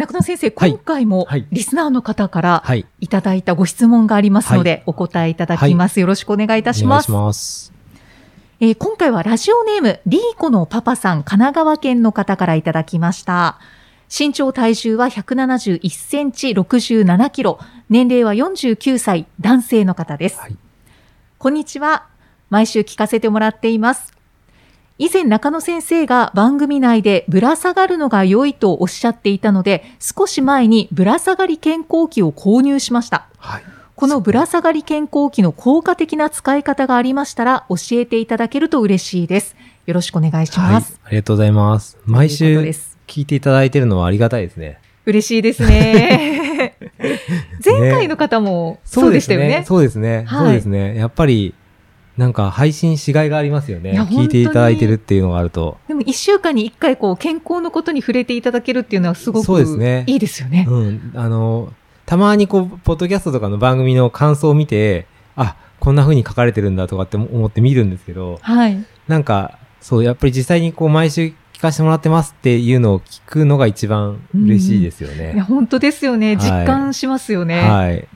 中野先生、はい今回もはいリスナーの方からはいいただいたご質問がありますので、お答えいただきます。よろしくお願いいたしますえー今回はラジオネーム、リーコのパパさん、神奈川県の方からいただきました。身長体重は171センチ67キロ。年齢は49歳、男性の方です。はいこんにちは。毎週聞かせてもらっています。以前中野先生が番組内でぶら下がるのが良いとおっしゃっていたので、少し前にぶら下がり健康器を購入しました。はいこのぶら下がり健康器の効果的な使い方がありましたら教えていただけると嬉しいです。よろしくお願いしはいます。ありがとうございます毎週聞いていただいてるのはありがたいですね嬉しいですね。前回の方もそうでしたよね。そうですね。はいそうですね。やっぱり、なんか配信しがいがありますよね。聞いていただいてるっていうのがあると。でも一週間に一回こう健康のことに触れていただけるっていうのはすごそうですくねいいですよね。うん。あの、たまにこう、ポッドキャストとかの番組の感想を見て、あ、こんな風に書かれてるんだとかって思って見るんですけど、はい。なんか、そう、やっぱり実際にこう、毎週聞かせてもらってますっていうのを聞くのが一番嬉しいですよいやね。本当ですよね。はい実感しますよね。はい。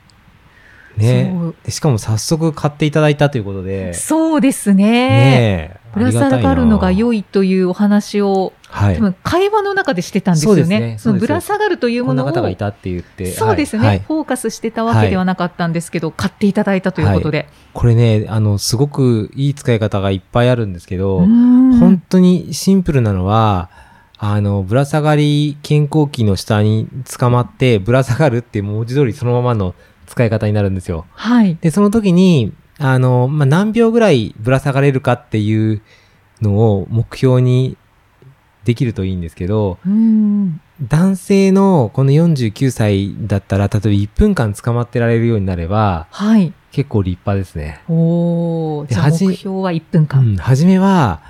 うでしかも早速買っていただいたということで、そうですね。ぶら下がるのが良い。いというお話を、はい多。分会話の中でしてたんですよねね。そうですのぶら下がるというものを、方がいたって言って。そうですね、はいはいフォーカスしてたわけではなかったんですけど、買っていただいたということで。これね、あの、すごくいい使い方がいっぱいあるんですけど、本当にシンプルなのは、あの、ぶら下がり健康器の下に捕まって、ぶら下がるって文字通りそのままの使い方になるんですよ。はい。で、その時に、あの、まあ、何秒ぐらいぶら下がれるかっていうのを目標にできるといいんですけど。男性のこの49歳だったら、例えば1分間捕まってられるようになれば、はい。結構立派ですね。おー。じゃあ目標は1分う間。ん、初めは、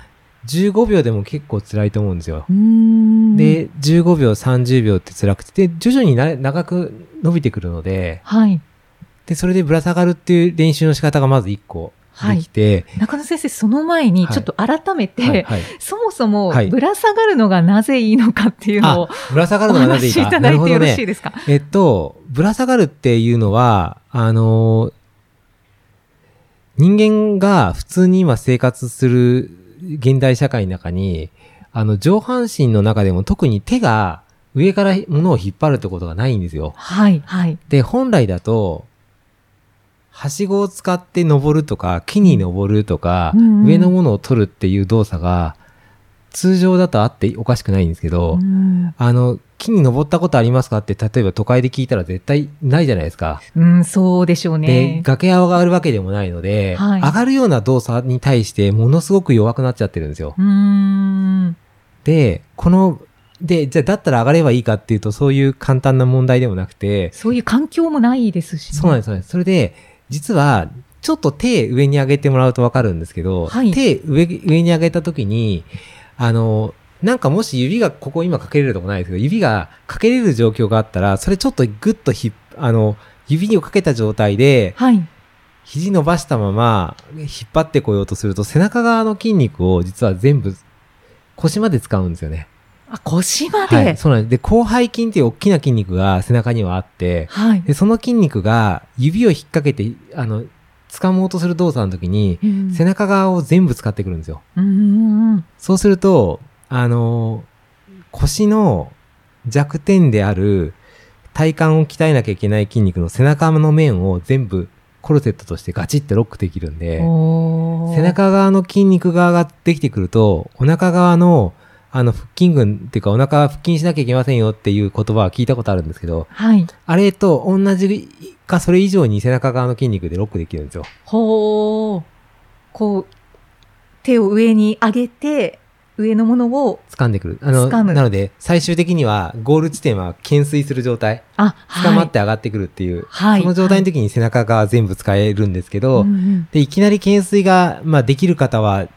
15秒でも結構辛いと思うんですよ。で、15秒、30秒って辛くて、で、徐々にな長く伸びてくるので、はい。で、それでぶら下がるっていう練習の仕方がまず1個できて、中野先生、その前にはいちょっと改めて、はい、はい。そもそもはいぶら下がるのがなぜいいのかっていうのをぶら下がおるのがなぜいいか。ただないるほどてよろしいね。ですか？えっと、ぶら下がるっていうのは、あのー人間が普通に今生活する現代社会の中に、あの、上半身の中でも特に手が上から物を引っ張るってことがないんですよ。はい、はい。で、本来だと、はしごを使って登るとか、木に登るとか、うんうん上のものを取るっていう動作が、通常だとあっておかしくないんですけど、うんあの、木に登ったことありますかって、例えば都会で聞いたら絶対ないじゃないですか。うん、そうでしょうでね、。崖上がるわけでもないので、はい上がるような動作に対してものすごく弱くなっちゃってるんですよ。うーん。で、この、で、じゃあだったら上がればいいかっていうと、そういう簡単な問題でもなくて、そういう環境もないですし、ね。そうなんです、そうなんです。それで、実は、ちょっと手上に上げてもらうとわかるんですけど、はい手上上に上げたときに、あの、なんかもし指がここ今かけれるとこないですけど、指がかけれる状況があったら、それちょっとグッとひっ、あの、指をかけた状態で、はい。肘伸ばしたまま引っ張ってこようとすると、背中側の筋肉を実は全部腰まで使うんですよね。あ、腰まで？はい、そうなんです。で、広背筋っていう大きな筋肉が背中にはあって、はい。で、その筋肉が指を引っ掛けて、あの、掴もうとする動作の時に、うん背中側を全部使ってくるんですよ。うんうんうん。そうすると、あの、腰の弱点である体幹を鍛えなきゃいけない筋肉の背中の面を全部コルセットとしてガチってロックできるんで、背中側の筋肉側ができてくると、お腹側の、あの、腹筋群っていうか、お腹は腹筋しなきゃいけませんよっていう言葉は聞いたことあるんですけど、はい。あれと同じか、それ以上に背中側の筋肉でロックできるんですよ。ほー。こう、手を上に上げて、上のものを、掴んでくる。あの、なので、最終的には、ゴール地点は懸垂する状態。あ、捕まって上がってくるっていう。はいその状態の時に背中が全部使えるんですけど、うんうんで、いきなり懸垂が、まあ、できる方は、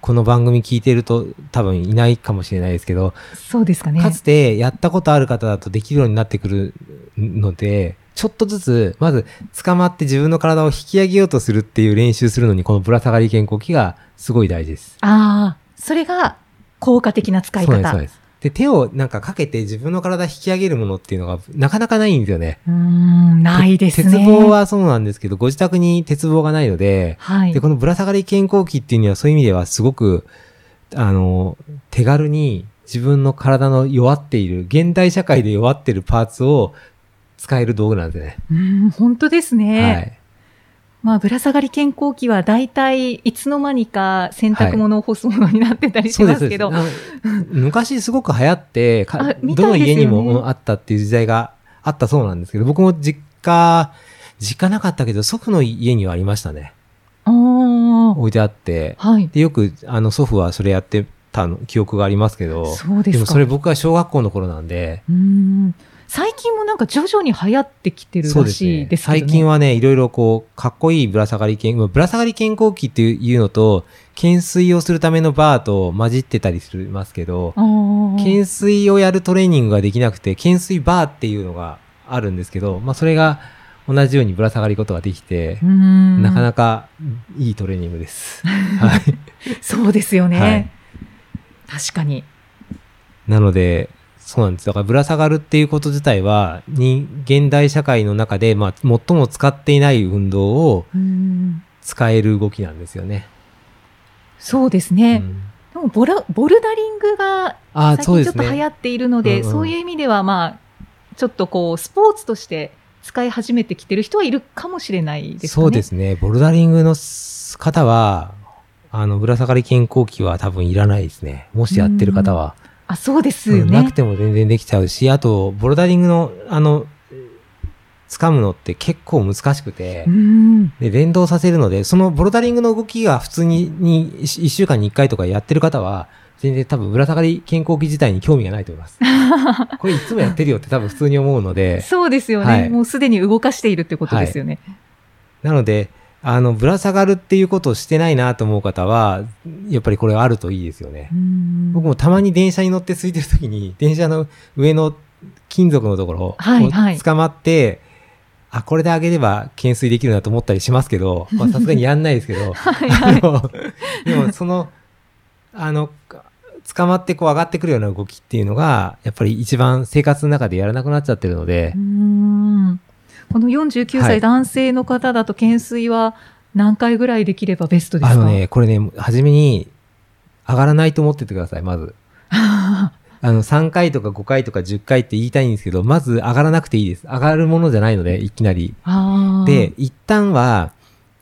この番組聞いてると多分いないかもしれないですけど、そうですかね。かつてやったことある方だとできるようになってくるので、ちょっとずつ、まず捕まって自分の体を引き上げようとするっていう練習するのに、このぶら下がり健康器がすごい大事です。ああ、それが効果的な使いそうです、そう方。です。で、手をなんかかけて自分の体引き上げるものっていうのがなかなかないんですよね。うーん、ないですね。鉄棒はそうなんですけど、ご自宅に鉄棒がないので、はい。で、このぶら下がり健康器っていうにはそういう意味ではすごく、あの、手軽に自分の体の弱っている、現代社会で弱っているパーツを使える道具なんですよね。うん、本当ですね。はい。まあ、ぶら下がり健康器は大体いつの間にか洗濯物を干すものになってたりしますけど。あの昔すごく流行って、かあみたどの家にもうんあったっていう時代があったそうなんですけど、僕も実家、実家なかったけど、祖父の家にはありましたね。置いてあって。はい。で、よく、あの、祖父はそれやってたの記憶がありますけど、そうですか。でもそれ僕が小学校の頃なんで、うーん。最近もなんか徐々に流行ってきてるらしそうですねいですけどね。最近はね、いろいろこう、かっこいいぶら下がり健、まあぶら下がり健康器っていうのと、懸垂をするためのバーと混じってたりしますけど、懸垂をやるトレーニングができなくて、懸垂バーっていうのがあるんですけど、まあそれが同じようにぶら下がりことができてなかなかいいトレーニングです。はい。そうですよね。はい確かに。なので、そうなんです。だからぶら下がるっていうこと自体は、に、現代社会の中で、まあ、最も使っていない運動を使える動きなんですよね。そうですね。うんでもボラ、ボルダリングがあ最。近ちょっと流行っているので、うんうんそういう意味ではまあ、ちょっとこう、スポーツとして使い始めてきてる人はいるかもしれないですかね。そうですね。ボルダリングの方は、あの、ぶら下がり健康器は多分いらないですね。もしやってる方は。あ、そうですよねうんなく。ても全然できちゃうし、あと、ボルダリングの、あの、掴むのって結構難しくて。で、連動させるので、そのボルダリングの動きが普通に、に、1週間に1回とかやってる方は、全然多分、ぶら下がり健康器自体に興味がないと思います。これいつもやってるよって多分普通に思うので、そうですよね、はいもうすでに動かしているってことですよね。なので、あの、ぶら下がるっていうことをしてないなと思う方は、やっぱりこれあるといいですよね。僕もたまに電車に乗って空いてる時に、電車の上の金属のところをはいはい。捕まって、あ、これで上げれば懸垂できるなと思ったりしますけど、まあさすがにやんないですけど、はいはい。あのでもその、あの、捕まってこう上がってくるような動きっていうのが、やっぱり一番生活の中でやらなくなっちゃってるのでこの49歳はい男性の方だと懸垂は何回ぐらいできればベストですか？あのね、これね、初めに上がらないと思っててください、まず。あの、3回とか5回とか10回って言いたいんですけど、まず上がらなくていいです。上がるものじゃないので、いきなり。で、、一旦は、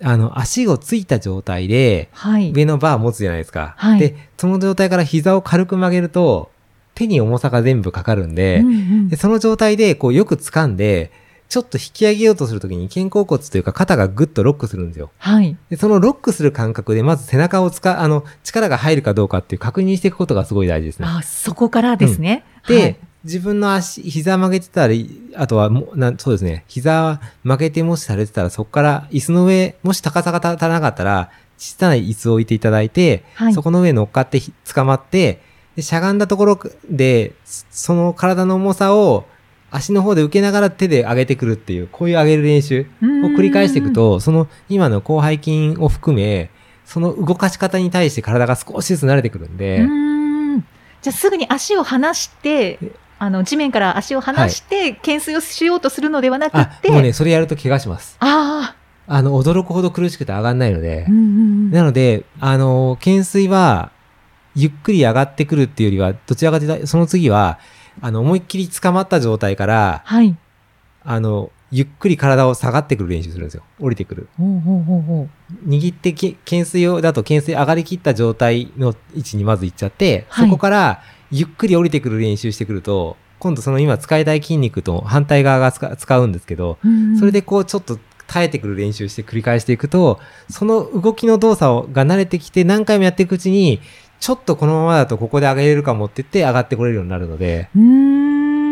あの、足をついた状態で、はい。上のバー持つじゃないですか。はいで、その状態から膝を軽く曲げると、手に重さが全部かかるんで、うんうんでその状態で、こう、よく掴んで、ちょっと引き上げようとするときに肩甲骨というか肩がグッとロックするんですよ。はい。で、そのロックする感覚で、まず背中を使う、あの、力が入るかどうかっていう確認していくことがすごい大事ですね。あ、そこからですね。で、はい自分の足、膝曲げてたら、あとはもうなん、そうですね、膝曲げてもしされてたら、そこから椅子の上、もし高さが足らなかったら、小さな椅子を置いていただいて、はいそこの上に乗っかってひ捕まって、でしゃがんだところで、そその体の重さを足の方で受けながら手で上げてくるっていう、こういう上げる練習を繰り返していくと、その今の広背筋を含め、その動かし方に対して体が少しずつ慣れてくるんうで、ーん。じゃあすぐに足を離して、あの、地面から足を離して、懸垂をしようとするのではなくあっ、て、もうね、それやると怪我します。ああの、驚くほど苦しくて上がんないので。あ、うん、うんうん。なので、あの、懸垂は、ゆっくり上がってくるっていうよりは、どちらかというと、その次は、あの、思いっきり捕まった状態から、はい。あの、ゆっくり体を下がってくる練習するんですよ。降りてくる。ほうほうほうほう。握ってけ、懸垂を、だと懸垂上がりきった状態の位置にまず行っちゃって、はいそこから、ゆっくり降りてくる練習してくると、今度その今使いたい筋肉と反対側が使使うんですけど、うんうんそれでこうちょっと耐えてくる練習して繰り返していくと、その動きの動作をが慣れてきて何回もやっていくうちに、ちょっとこのままだとここで上げれるかもって言って上がってこれるようになるので、うー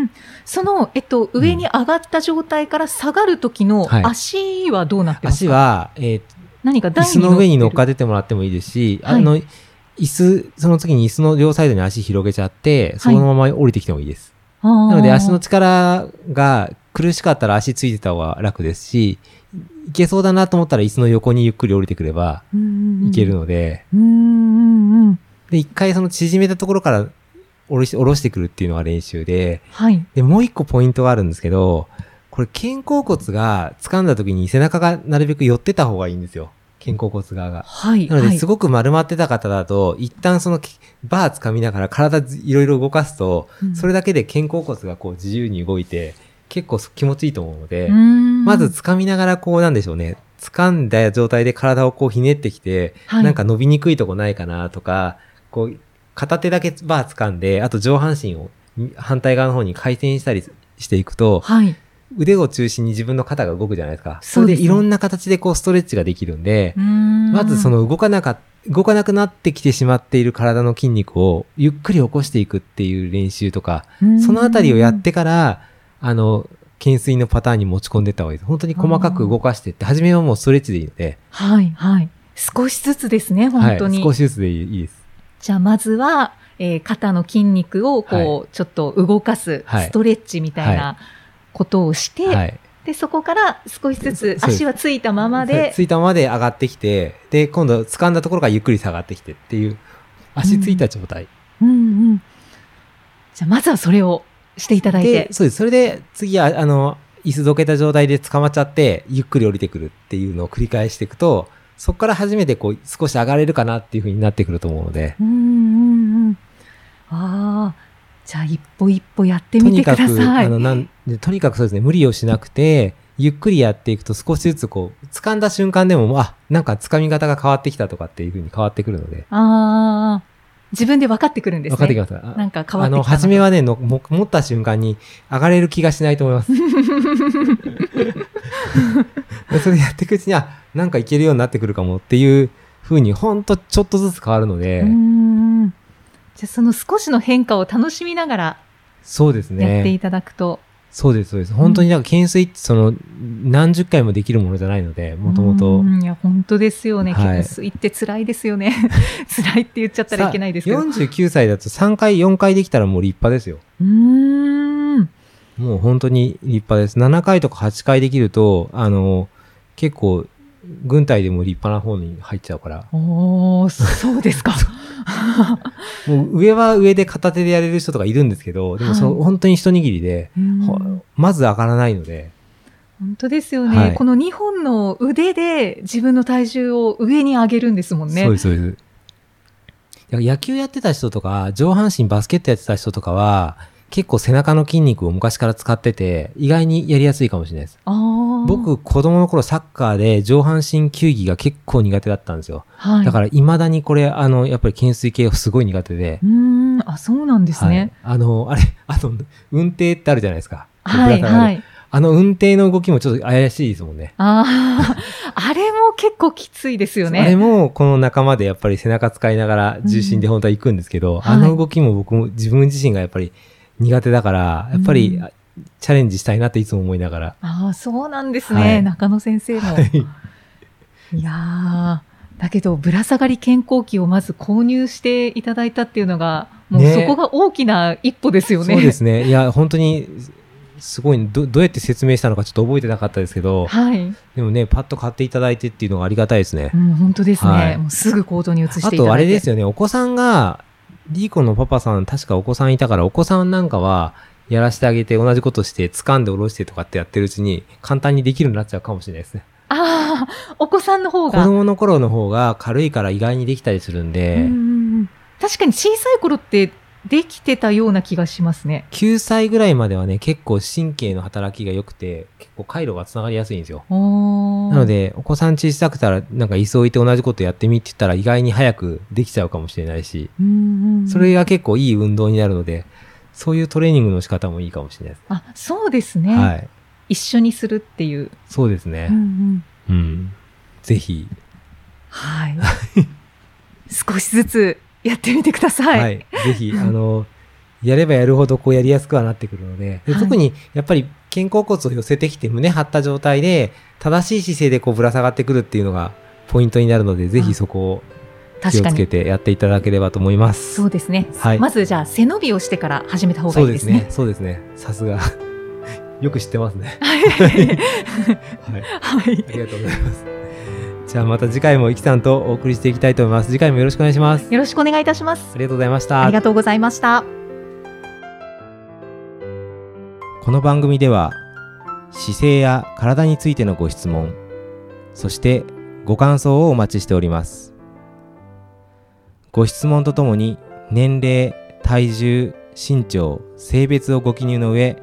ん。その、えっと、上に上がった状態から下がる時のはい足はどうなってますか、足は、えー何か椅子の上に乗っかってっててもらってもいいですし、はいあの、椅子、その次に椅子の両サイドに足広げちゃって、そのまま降りてきてもいいです。る。なので足のち力が苦しかったら足ついてた方が楽ですし、いけそうだなと思ったら椅子の横にゆっくり降りてくればいける。ので、うんうんうん。で、一回その縮めたところから下ろし下ろしてくるっていうのが練習で、はい。で、もう一個ポイントがあるんですけど、これ肩甲骨が掴んだ時に背中がなるべく寄ってた方がいいんですよ。肩甲骨側が。はい。なので、はいすごく丸まってた方だと、一旦そのきバー掴みながら体ずいろいろ動かすと、うんそれだけで肩甲骨がこう自由に動いて、結構気持ちいいと思うので、まず掴みながらこうなんでしょうね。掴んだ状態で体をこうひねってきて、はいなんか伸びにくいとこないかなとか、こう、片手だけバー掴んで、あと上半身を反対側の方に回転したりしていくと、はい。腕を中心に自分の肩が動くじゃないですか。そそうですねれでいろんな形でこうストレッチができるんで、んまずそ、の動かなか、動かなくなってきてしまっている体の筋肉をゆっくり起こしていくっていう練習とか、そのあたりをやってから、あの、懸垂のパターンに持ち込んでいった方がいいです。本当に細かく動かしていって、初めはもうストレッチでいいので、はい、はい。少しずつですね、本当に。はい、少しずつでいいです。じゃあ、まずは、えー肩の筋肉を、こう、ちょっと動かす、はいストレッチみたいなことをして、はい。で、そこから少しずつ足はついたままで、ついたままで上がってきて、で、今度掴んだところからゆっくり下がってきてっていう、足ついた状態。うんうん。じゃあ、まずはそれをしていただいてで、。そうです。それで次は、あの、椅子どけた状態で捕まっちゃって、ゆっくり降りてくるっていうのを繰り返していくと、そこから初めてこう、少し上がれるかなっていう風になってくると思うので、うんうんうん。ああ、じゃあ一歩一歩やってみてくとにかく、ださい。あの、なんで、とにかくそうですね、無理をしなくて、ゆっくりやっていくと少しずつこう、掴んだ瞬間でも、あ、なんか掴み方が変わってきたとかっていう風に変わってくるので、ああ、自分で分かってくるんですね。分かってきますあなんか変わあの、ってきたな初めはねのも、持った瞬間に上がれる気がしないと思います。でそれやっていくうちに、あ、なんかいけるようになってくるかもっていう風に、ほんとちょっとずつ変わるので。じゃあその少しの変化を楽しみながらそうですやっていね。ただくと。そうです、そうです。本当になんか懸垂ってその、何十回もできるものじゃないので、もともうと。んいや、本当ですよね。はい懸垂って辛いですよね。辛いって言っちゃったらいけないですけど。う49歳だと3回、4回できたらもう立派ですよ。ーん。もう本当に立派です。7回とか8回できると、あの、結構、軍隊でも立派な方に入っちゃうから。おー、そうですか。もう上は上で片手でやれる人とかいるんですけど、でもそのはい本当に一握りで、まず上がらないので、本当ですよね、はいこの2本の腕で自分の体重を上に上げるんですもんね。そうです、そうです。野球やってた人とか、上半身バスケットやってた人とかは、結構背中の筋肉を昔から使ってて、意外にやりやすいかもしれないです。僕、子供の頃サッカーで上半身球技が結構苦手だったんですよ。はい、だから未だにこれ、あの、やっぱり懸垂系すごい苦手でう。ーん、あ、そうなんですね。はい。あの、あれ、あの、運転ってあるじゃないですか。はい、はい。あの運転の動きもちょっと怪しいですもんね。ああ、あれも結構きついですよね。あれもこの仲間でやっぱり背中使いながら重心で本当は行くんですけど、んあの動きも僕も自分自身がやっぱり苦手だから、やっぱりうんチャレンジしたいなっていつも思いながら。ああ、そうなんですね。はい中野先生も。はいいやーだけど、ぶら下がり健康器をまず購入していただいたっていうのが、もうねそこが大きな一歩ですよね。そうですね。いや、本当に、すごいど、どうやって説明したのかちょっと覚えてなかったですけど、はい。でもね、パッと買っていただいてっていうのがありがたいですねう。ん、本当ですね。はいもうすぐ行動に移していたあだいて。とあれですよね、お子さんが、リーコのパパさん、確かお子さんいたから、お子さんなんかは、やらせてあげて、同じことして、掴んで下ろしてとかってやってるうちに、簡単にできるようになっちゃうかもしれないですね。ああ、お子さんの方子が。供の頃の方が軽いから意外にできたりするんで、ん確かに小さい頃ってできてたような気がしますね。9歳ぐらいまではね、結構神経の働きが良くて、結構回路が繋がりやすいんですよ。なの、で、お子さん小さくたら、なんか椅子置いて同じことやってみって言ったら意外に早くできちゃうかもしれないし、それが結構いい運動になるので、そういうトレーニングの仕方もいいかもしれないです。あ、そうですね。はい。一緒にするっていう。そうですね。うんうんうん。ぜひ。はい。少しずつやってみてください。はい。ぜひ、あの、やればやるほどこうやりやすくはなってくるので、ではい特にやっぱり肩甲骨を寄せてきて胸張った状態で、正しい姿勢でこうぶら下がってくるっていうのがポイントになるので、ぜひそこを気をつけ。てやっていただければと思います。そうですね。はいまずじゃあ背伸びをしてから始めた方がいういでねね。。そうですね。さすが。よく知ってますね。はい。はい。はい。ありがとうございます。じゃあまた次回もイキさんとお送りしていきたいと思います。次回もよろしくお願いします。よろしくお願いいたします。ありがとうございましたあり。がとうございました。この番組では姿勢や体についてのご質問そしてご感想をお待ちしておりますご質問とともに年齢体重身長性別をご記入の上